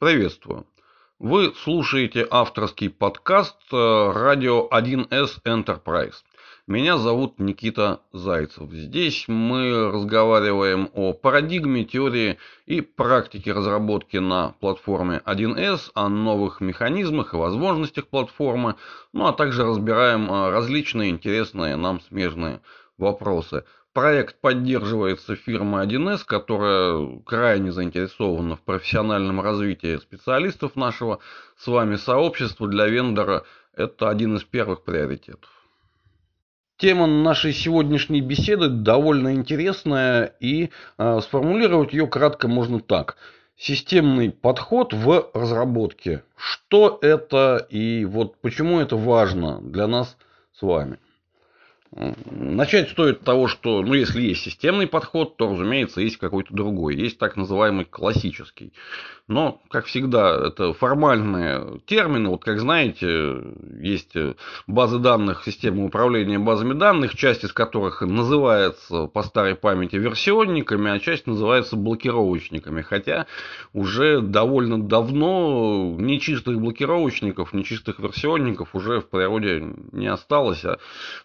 Приветствую. Вы слушаете авторский подкаст э, радио 1С Enterprise. Меня зовут Никита Зайцев. Здесь мы разговариваем о парадигме, теории и практике разработки на платформе 1С, о новых механизмах и возможностях платформы, ну а также разбираем э, различные интересные нам смежные вопросы. Проект поддерживается фирмой 1С, которая крайне заинтересована в профессиональном развитии специалистов нашего с вами сообщества. Для вендора это один из первых приоритетов. Тема нашей сегодняшней беседы довольно интересная и э, сформулировать ее кратко можно так. Системный подход в разработке. Что это и вот почему это важно для нас с вами. Начать стоит того, что, ну, если есть системный подход, то, разумеется, есть какой-то другой. Есть так называемый классический. Но, как всегда, это формальные термины. Вот, как знаете, есть базы данных системы управления базами данных, часть из которых называется по старой памяти версионниками, а часть называется блокировочниками. Хотя уже довольно давно нечистых блокировочников, нечистых версионников уже в природе не осталось. А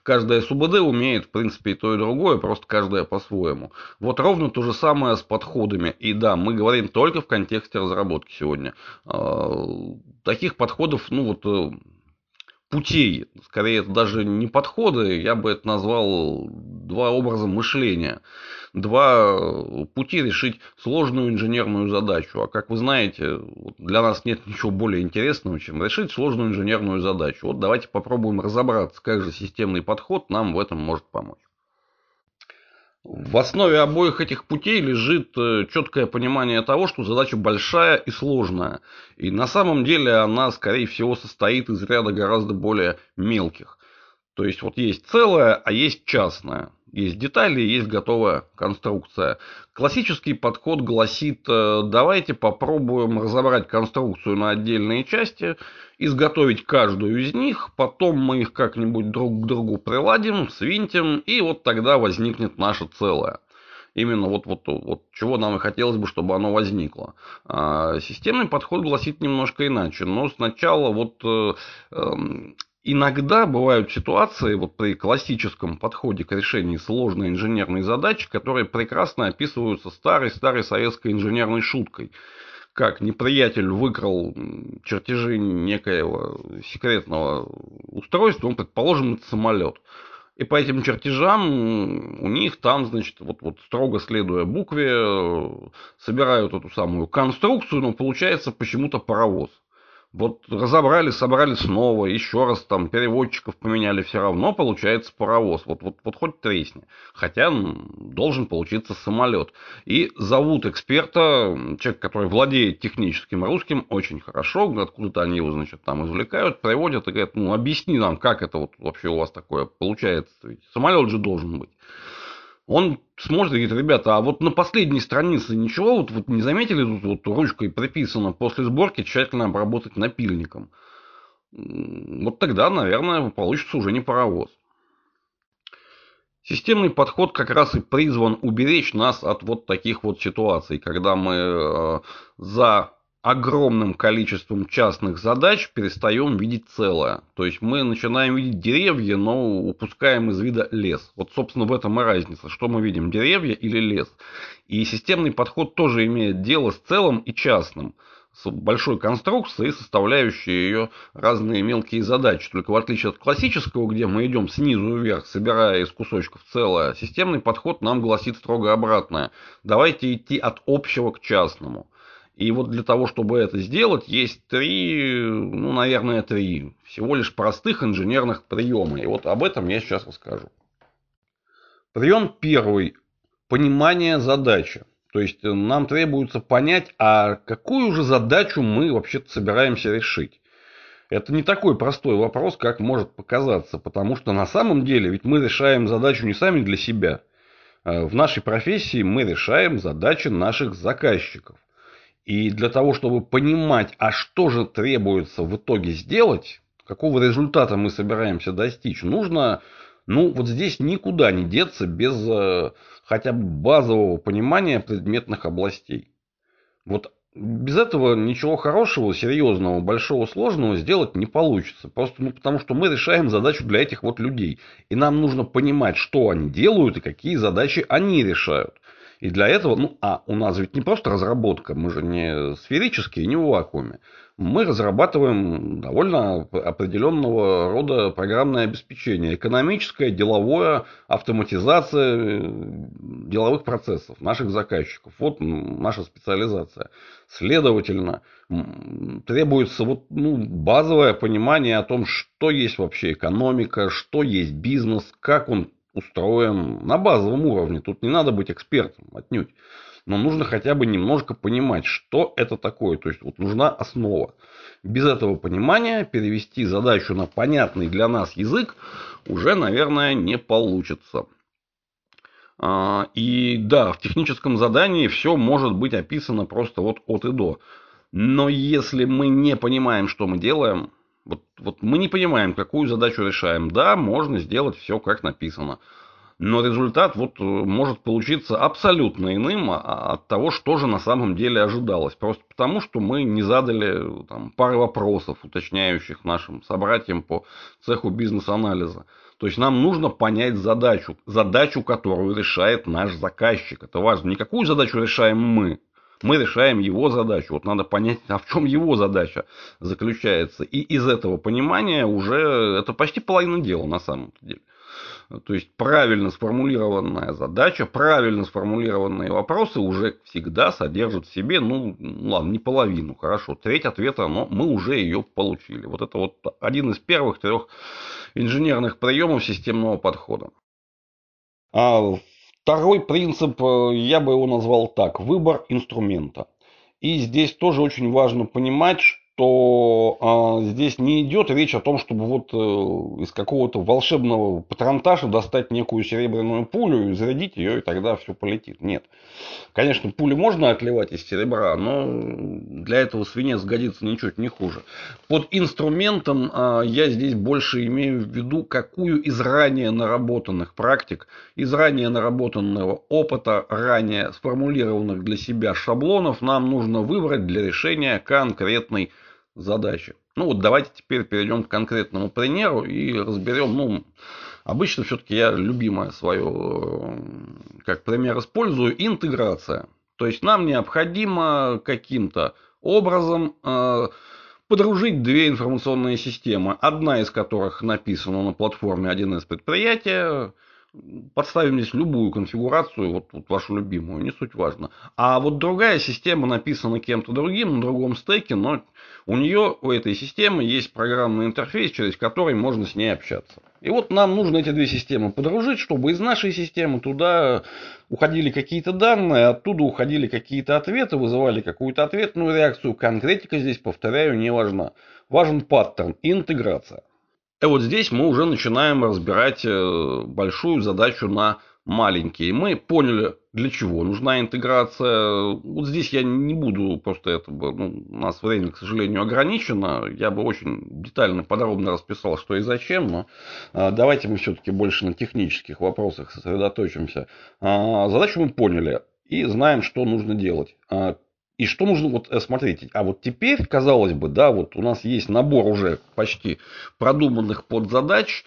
каждая СУБД умеет, в принципе, и то, и другое, просто каждая по-своему. Вот ровно то же самое с подходами. И да, мы говорим только в контексте разработки сегодня. А, таких подходов, ну вот, э, путей, скорее это даже не подходы, я бы это назвал два образа мышления, два пути решить сложную инженерную задачу. А как вы знаете, для нас нет ничего более интересного, чем решить сложную инженерную задачу. Вот давайте попробуем разобраться, как же системный подход нам в этом может помочь. В основе обоих этих путей лежит э, четкое понимание того, что задача большая и сложная. И на самом деле она, скорее всего, состоит из ряда гораздо более мелких. То есть вот есть целое, а есть частное. Есть детали, есть готовая конструкция. Классический подход гласит, э, давайте попробуем разобрать конструкцию на отдельные части, изготовить каждую из них, потом мы их как-нибудь друг к другу приладим, свинтим, и вот тогда возникнет наше целое. Именно вот, вот, вот чего нам и хотелось бы, чтобы оно возникло. А системный подход гласит немножко иначе. Но сначала вот э, э, Иногда бывают ситуации вот при классическом подходе к решению сложной инженерной задачи, которые прекрасно описываются старой-старой советской инженерной шуткой. Как неприятель выкрал чертежи некоего секретного устройства, он, предположим, это самолет. И по этим чертежам у них там, значит, вот, вот строго следуя букве, собирают эту самую конструкцию, но получается почему-то паровоз. Вот разобрали, собрали снова, еще раз там переводчиков поменяли, все равно получается паровоз. Вот, вот, вот хоть тресни. Хотя должен получиться самолет. И зовут эксперта, человек, который владеет техническим русским, очень хорошо. Откуда-то они его, значит, там извлекают, приводят и говорят, ну, объясни нам, как это вот вообще у вас такое получается. Ведь самолет же должен быть он смотрит и говорит, ребята, а вот на последней странице ничего, вот, вот не заметили, тут вот ручкой приписано после сборки тщательно обработать напильником. Вот тогда, наверное, получится уже не паровоз. Системный подход как раз и призван уберечь нас от вот таких вот ситуаций, когда мы э, за огромным количеством частных задач перестаем видеть целое. То есть мы начинаем видеть деревья, но упускаем из вида лес. Вот, собственно, в этом и разница. Что мы видим, деревья или лес? И системный подход тоже имеет дело с целым и частным. С большой конструкцией, составляющей ее разные мелкие задачи. Только в отличие от классического, где мы идем снизу вверх, собирая из кусочков целое, системный подход нам гласит строго обратное. Давайте идти от общего к частному. И вот для того, чтобы это сделать, есть три, ну, наверное, три всего лишь простых инженерных приема. И вот об этом я сейчас расскажу. Прием первый. Понимание задачи. То есть э, нам требуется понять, а какую же задачу мы вообще-то собираемся решить. Это не такой простой вопрос, как может показаться, потому что на самом деле ведь мы решаем задачу не сами для себя. Э, в нашей профессии мы решаем задачи наших заказчиков. И для того, чтобы понимать, а что же требуется в итоге сделать, какого результата мы собираемся достичь, нужно, ну, вот здесь никуда не деться без э, хотя бы базового понимания предметных областей. Вот без этого ничего хорошего, серьезного, большого, сложного сделать не получится. Просто ну, потому, что мы решаем задачу для этих вот людей. И нам нужно понимать, что они делают и какие задачи они решают. И для этого, ну, а у нас ведь не просто разработка, мы же не сферические, не в вакууме. Мы разрабатываем довольно определенного рода программное обеспечение. Экономическое, деловое, автоматизация э, деловых процессов наших заказчиков. Вот наша специализация. Следовательно, требуется вот, ну, базовое понимание о том, что есть вообще экономика, что есть бизнес, как он устроен на базовом уровне. Тут не надо быть экспертом, отнюдь. Но нужно хотя бы немножко понимать, что это такое. То есть, вот нужна основа. Без этого понимания перевести задачу на понятный для нас язык уже, наверное, не получится. А, и да, в техническом задании все может быть описано просто вот от и до. Но если мы не понимаем, что мы делаем, вот, вот мы не понимаем, какую задачу решаем. Да, можно сделать все как написано. Но результат вот э, может получиться абсолютно иным а, от того, что же на самом деле ожидалось. Просто потому, что мы не задали там, пары вопросов, уточняющих нашим собратьям по цеху бизнес-анализа. То есть нам нужно понять задачу, задачу, которую решает наш заказчик. Это важно. Не какую задачу решаем мы, мы решаем его задачу. Вот надо понять, а в чем его задача заключается. И из этого понимания уже это почти половина дела на самом деле. То есть правильно сформулированная задача, правильно сформулированные вопросы уже всегда содержат в себе, ну, ладно, не половину, хорошо, треть ответа, но мы уже ее получили. Вот это вот один из первых трех инженерных приемов системного подхода. А Второй принцип, э, я бы его назвал так, выбор инструмента. И здесь тоже очень важно понимать, что а, здесь не идет речь о том, чтобы вот э, из какого-то волшебного патронташа достать некую серебряную пулю и зарядить ее, и тогда все полетит. Нет. Конечно, пули можно отливать из серебра, но для этого свинец годится ничуть не хуже. Под инструментом а, я здесь больше имею в виду, какую из ранее наработанных практик, из ранее наработанного опыта, ранее сформулированных для себя шаблонов нам нужно выбрать для решения конкретной задачи. Ну вот давайте теперь перейдем к конкретному примеру и разберем, ну, обычно все-таки я любимое свое, э, как пример использую, интеграция. То есть нам необходимо каким-то образом э, подружить две информационные системы, одна из которых написана на платформе 1С предприятия, подставим здесь любую конфигурацию, вот, вот вашу любимую, не суть важно. А вот другая система написана кем-то другим на другом стеке, но у нее, у этой системы есть программный интерфейс, через который можно с ней общаться. И вот нам нужно эти две системы подружить, чтобы из нашей системы туда уходили какие-то данные, оттуда уходили какие-то ответы, вызывали какую-то ответную реакцию. Конкретика здесь, повторяю, не важна. Важен паттерн, интеграция. И вот здесь мы уже начинаем разбирать э, большую задачу на маленькие. Мы поняли, для чего нужна интеграция. Вот здесь я не буду просто это, ну, у нас время, к сожалению, ограничено. Я бы очень детально, подробно расписал, что и зачем, но а, давайте мы все-таки больше на технических вопросах сосредоточимся. А, задачу мы поняли и знаем, что нужно делать. А, и что нужно, вот э, смотрите, а вот теперь, казалось бы, да, вот у нас есть набор уже почти продуманных подзадач,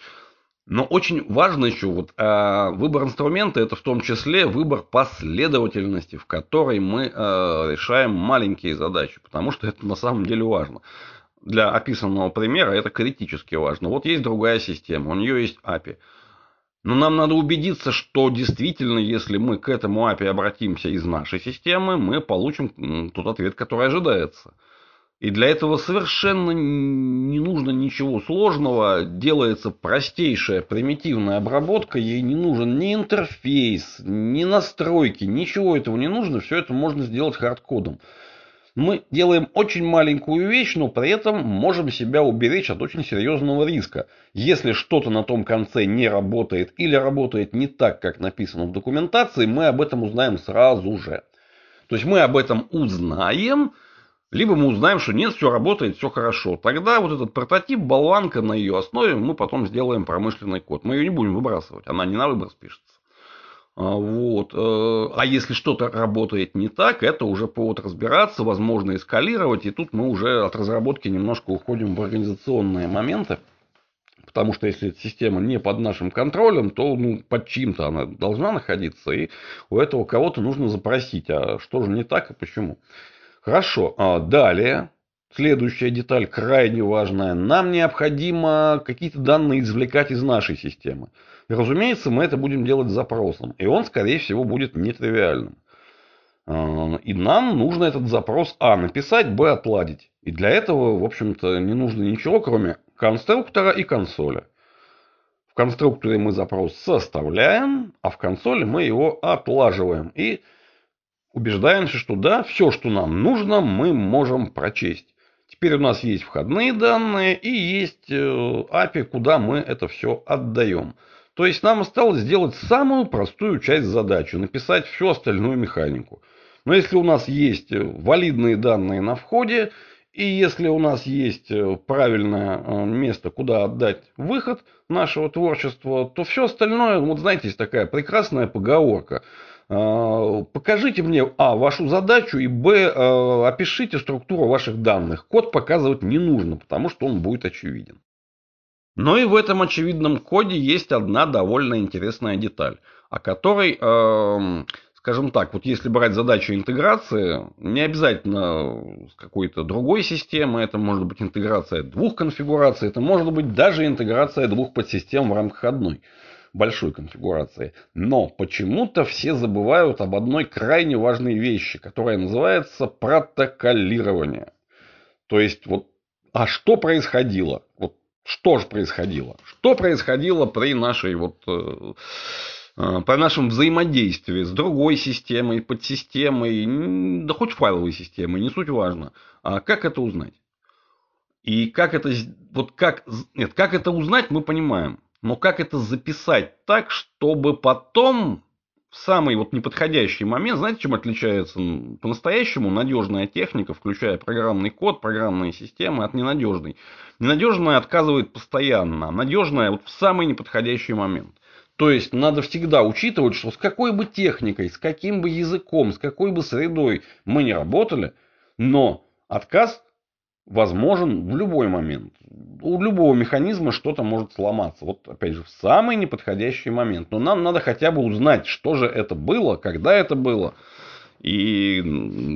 но очень важно еще вот э, выбор инструмента, это в том числе выбор последовательности, в которой мы э, решаем маленькие задачи, потому что это на самом деле важно. Для описанного примера это критически важно. Вот есть другая система, у нее есть API. Но нам надо убедиться, что действительно, если мы к этому API обратимся из нашей системы, мы получим тот ответ, который ожидается. И для этого совершенно не нужно ничего сложного, делается простейшая примитивная обработка, ей не нужен ни интерфейс, ни настройки, ничего этого не нужно, все это можно сделать хардкодом мы делаем очень маленькую вещь, но при этом можем себя уберечь от очень серьезного риска. Если что-то на том конце не работает или работает не так, как написано в документации, мы об этом узнаем сразу же. То есть мы об этом узнаем, либо мы узнаем, что нет, все работает, все хорошо. Тогда вот этот прототип, болванка на ее основе, мы потом сделаем промышленный код. Мы ее не будем выбрасывать, она не на выбор спишется. А, вот. Э, а если что-то работает не так, это уже повод разбираться, возможно, эскалировать. И тут мы уже от разработки немножко уходим в организационные моменты. Потому что если система не под нашим контролем, то ну, под чьим-то она должна находиться. И у этого кого-то нужно запросить, а что же не так и почему. Хорошо. А далее, следующая деталь крайне важная. Нам необходимо какие-то данные извлекать из нашей системы. И, разумеется, мы это будем делать запросом. И он, скорее всего, будет нетривиальным. А, и нам нужно этот запрос А написать, Б отладить. И для этого, в общем-то, не нужно ничего, кроме конструктора и консоли. В конструкторе мы запрос составляем, а в консоли мы его отлаживаем. И убеждаемся, что да, все, что нам нужно, мы можем прочесть. Теперь у нас есть входные данные и есть API, э, куда мы это все отдаем. То есть нам осталось сделать самую простую часть задачи, написать всю остальную механику. Но если у нас есть э, валидные данные на входе, и если у нас есть э, правильное место, куда отдать выход нашего творчества, то все остальное, вот знаете, есть такая прекрасная поговорка. Покажите мне, а, вашу задачу, и, б, опишите структуру ваших данных. Код показывать не нужно, потому что он будет очевиден. Но и в этом очевидном коде есть одна довольно интересная деталь, о которой, э, скажем так, вот если брать задачу интеграции, не обязательно с какой-то другой системы, это может быть интеграция двух конфигураций, это может быть даже интеграция двух подсистем в рамках одной большой конфигурации. Но почему-то все забывают об одной крайне важной вещи, которая называется протоколирование. То есть, вот, а что происходило? Вот что же происходило? Что происходило при нашей вот э, э, при нашем взаимодействии с другой системой, подсистемой, да хоть файловой системой, не суть важно. А как это узнать? И как это, вот как, нет, как это узнать, мы понимаем. Но как это записать так, чтобы потом в самый вот неподходящий момент, знаете, чем отличается по-настоящему надежная техника, включая программный код, программные системы от ненадежной? Ненадежная отказывает постоянно, а надежная вот в самый неподходящий момент. То есть надо всегда учитывать, что с какой бы техникой, с каким бы языком, с какой бы средой мы не работали, но отказ возможен в любой момент. У любого механизма что-то может сломаться. Вот опять же в самый неподходящий момент. Но нам надо хотя бы узнать, что же это было, когда это было и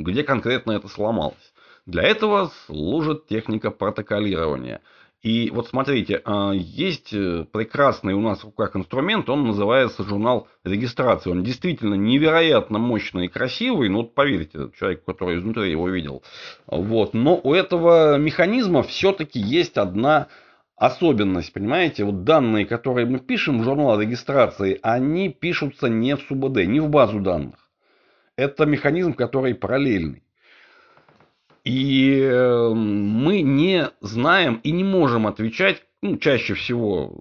где конкретно это сломалось. Для этого служит техника протоколирования – и вот смотрите, а, есть э, прекрасный у нас в руках инструмент, он называется журнал регистрации. Он действительно невероятно мощный и красивый, ну вот поверьте, человек, который изнутри его видел. Вот. Но у этого механизма все-таки есть одна особенность, понимаете? Вот данные, которые мы пишем в журнал регистрации, они пишутся не в СУБД, не в базу данных. Это механизм, который параллельный. И эм, мы не знаем и не можем отвечать, ну, чаще всего,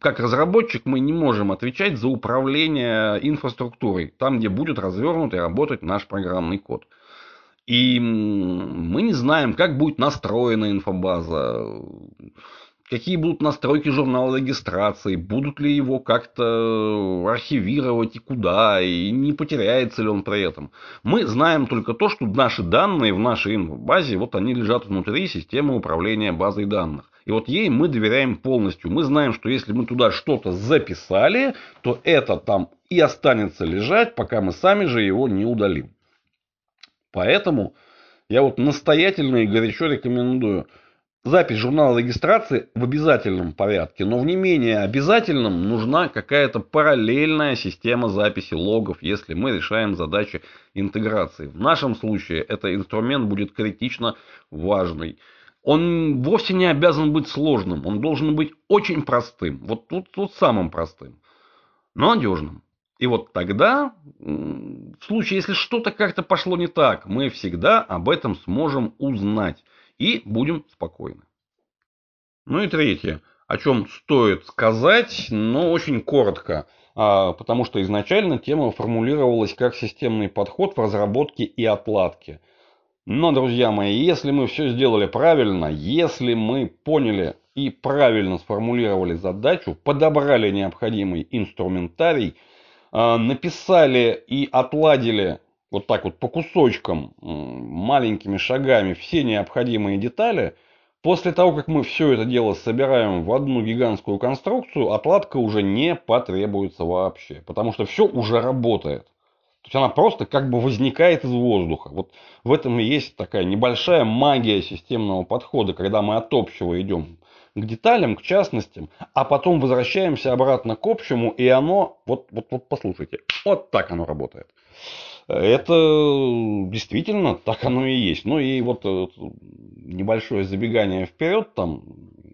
как разработчик, мы не можем отвечать за управление инфраструктурой, там, где будет развернут и работать наш программный код. И мы не знаем, как будет настроена инфобаза, какие будут настройки журнала регистрации, будут ли его как-то архивировать и куда, и не потеряется ли он при этом. Мы знаем только то, что наши данные в нашей базе, вот они лежат внутри системы управления базой данных. И вот ей мы доверяем полностью. Мы знаем, что если мы туда что-то записали, то это там и останется лежать, пока мы сами же его не удалим. Поэтому я вот настоятельно и горячо рекомендую – запись журнала регистрации в обязательном порядке, но в не менее обязательном нужна какая-то параллельная система записи логов, если мы решаем задачи интеграции. В нашем случае этот инструмент будет критично важный. Он вовсе не обязан быть сложным, он должен быть очень простым, вот тут, тут самым простым, но надежным. И вот тогда, в случае, если что-то как-то пошло не так, мы всегда об этом сможем узнать и будем спокойны. Ну и третье, о чем стоит сказать, но очень коротко, а, потому что изначально тема формулировалась как системный подход в разработке и отладке. Но, друзья мои, если мы все сделали правильно, если мы поняли и правильно сформулировали задачу, подобрали необходимый инструментарий, написали и отладили вот так вот по кусочкам, маленькими шагами все необходимые детали, после того, как мы все это дело собираем в одну гигантскую конструкцию, отладка уже не потребуется вообще, потому что все уже работает. То есть она просто как бы возникает из воздуха. Вот в этом и есть такая небольшая магия системного подхода, когда мы от общего идем к деталям, к частностям, а потом возвращаемся обратно к общему, и оно, вот, вот, вот послушайте, вот так оно работает. Это действительно так оно и есть. Ну и вот э, небольшое забегание вперед, там,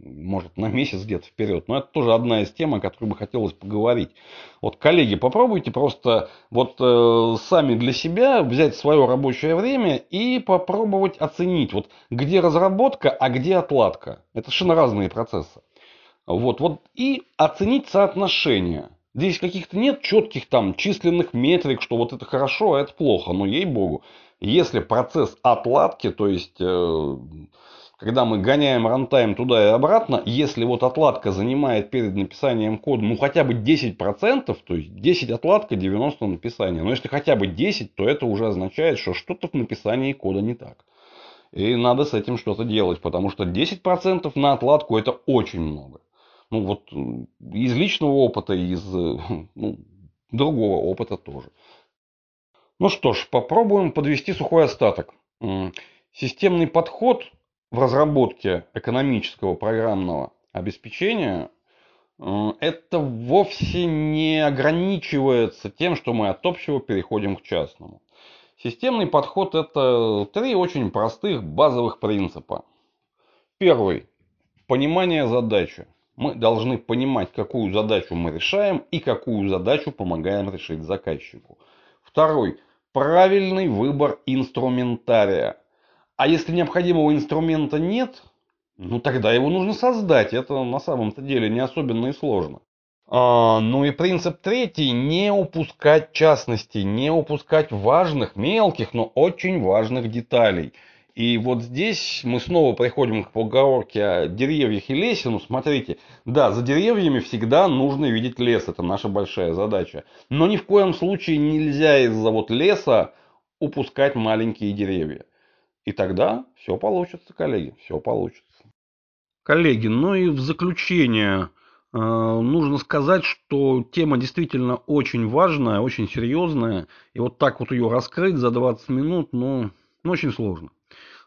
может, на месяц где-то вперед, но это тоже одна из тем, о которой бы хотелось поговорить. Вот, коллеги, попробуйте просто вот э, сами для себя взять свое рабочее время и попробовать оценить, вот где разработка, а где отладка. Это совершенно разные процессы. Вот, вот, и оценить соотношение. Здесь каких-то нет четких там численных метрик, что вот это хорошо, а это плохо. Но ей-богу, если процесс отладки, то есть, э, когда мы гоняем рантайм туда и обратно, если вот отладка занимает перед написанием кода, ну, хотя бы 10%, то есть 10 отладка, 90 написание. Но если хотя бы 10, то это уже означает, что что-то в написании кода не так. И надо с этим что-то делать, потому что 10% на отладку это очень много ну вот из личного опыта, из ну, другого опыта тоже. Ну что ж, попробуем подвести сухой остаток. Системный подход в разработке экономического программного обеспечения это вовсе не ограничивается тем, что мы от общего переходим к частному. Системный подход это три очень простых базовых принципа. Первый. Понимание задачи. Мы должны понимать, какую задачу мы решаем и какую задачу помогаем решить заказчику. Второй. Правильный выбор инструментария. А если необходимого инструмента нет, ну тогда его нужно создать. Это на самом-то деле не особенно и сложно. А, ну и принцип третий. Не упускать частностей, не упускать важных, мелких, но очень важных деталей. И вот здесь мы снова приходим к поговорке о деревьях и лесе. Ну, смотрите, да, за деревьями всегда нужно видеть лес. Это наша большая задача. Но ни в коем случае нельзя из-за вот леса упускать маленькие деревья. И тогда все получится, коллеги, все получится. Коллеги, ну и в заключение э, нужно сказать, что тема действительно очень важная, очень серьезная. И вот так вот ее раскрыть за 20 минут, ну, ну очень сложно.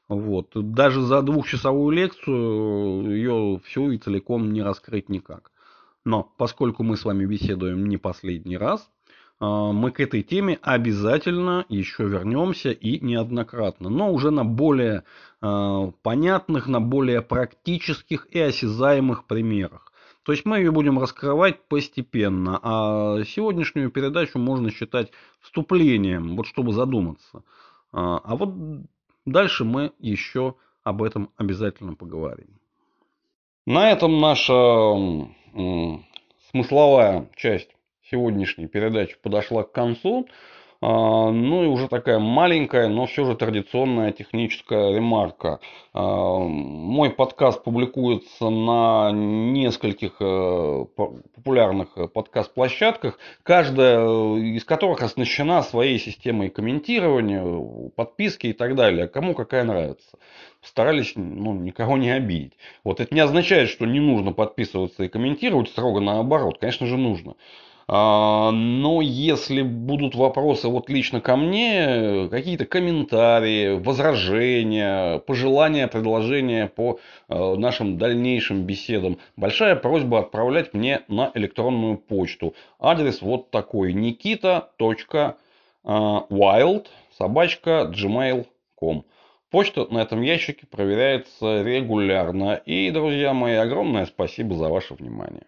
Вот. Даже за двухчасовую лекцию ее всю и целиком не раскрыть никак. Но поскольку мы с вами беседуем не последний раз, а, мы к этой теме обязательно еще вернемся и неоднократно, но уже на более а, понятных, на более практических и осязаемых примерах. То есть мы ее будем раскрывать постепенно, а сегодняшнюю передачу можно считать вступлением, вот чтобы задуматься. А, а вот Дальше мы еще об этом обязательно поговорим. На этом наша смысловая часть сегодняшней передачи подошла к концу. А, ну и уже такая маленькая, но все же традиционная техническая ремарка. А, мой подкаст публикуется на нескольких э, популярных подкаст-площадках, каждая из которых оснащена своей системой комментирования, подписки и так далее. Кому какая нравится старались ну, никого не обидеть. Вот это не означает, что не нужно подписываться и комментировать, строго наоборот, конечно же нужно. А, но если будут вопросы вот лично ко мне, какие-то комментарии, возражения, пожелания, предложения по э, нашим дальнейшим беседам, большая просьба отправлять мне на электронную почту. Адрес вот такой nikita.wild собачка gmail.com. Почта на этом ящике проверяется регулярно. И, друзья мои, огромное спасибо за ваше внимание.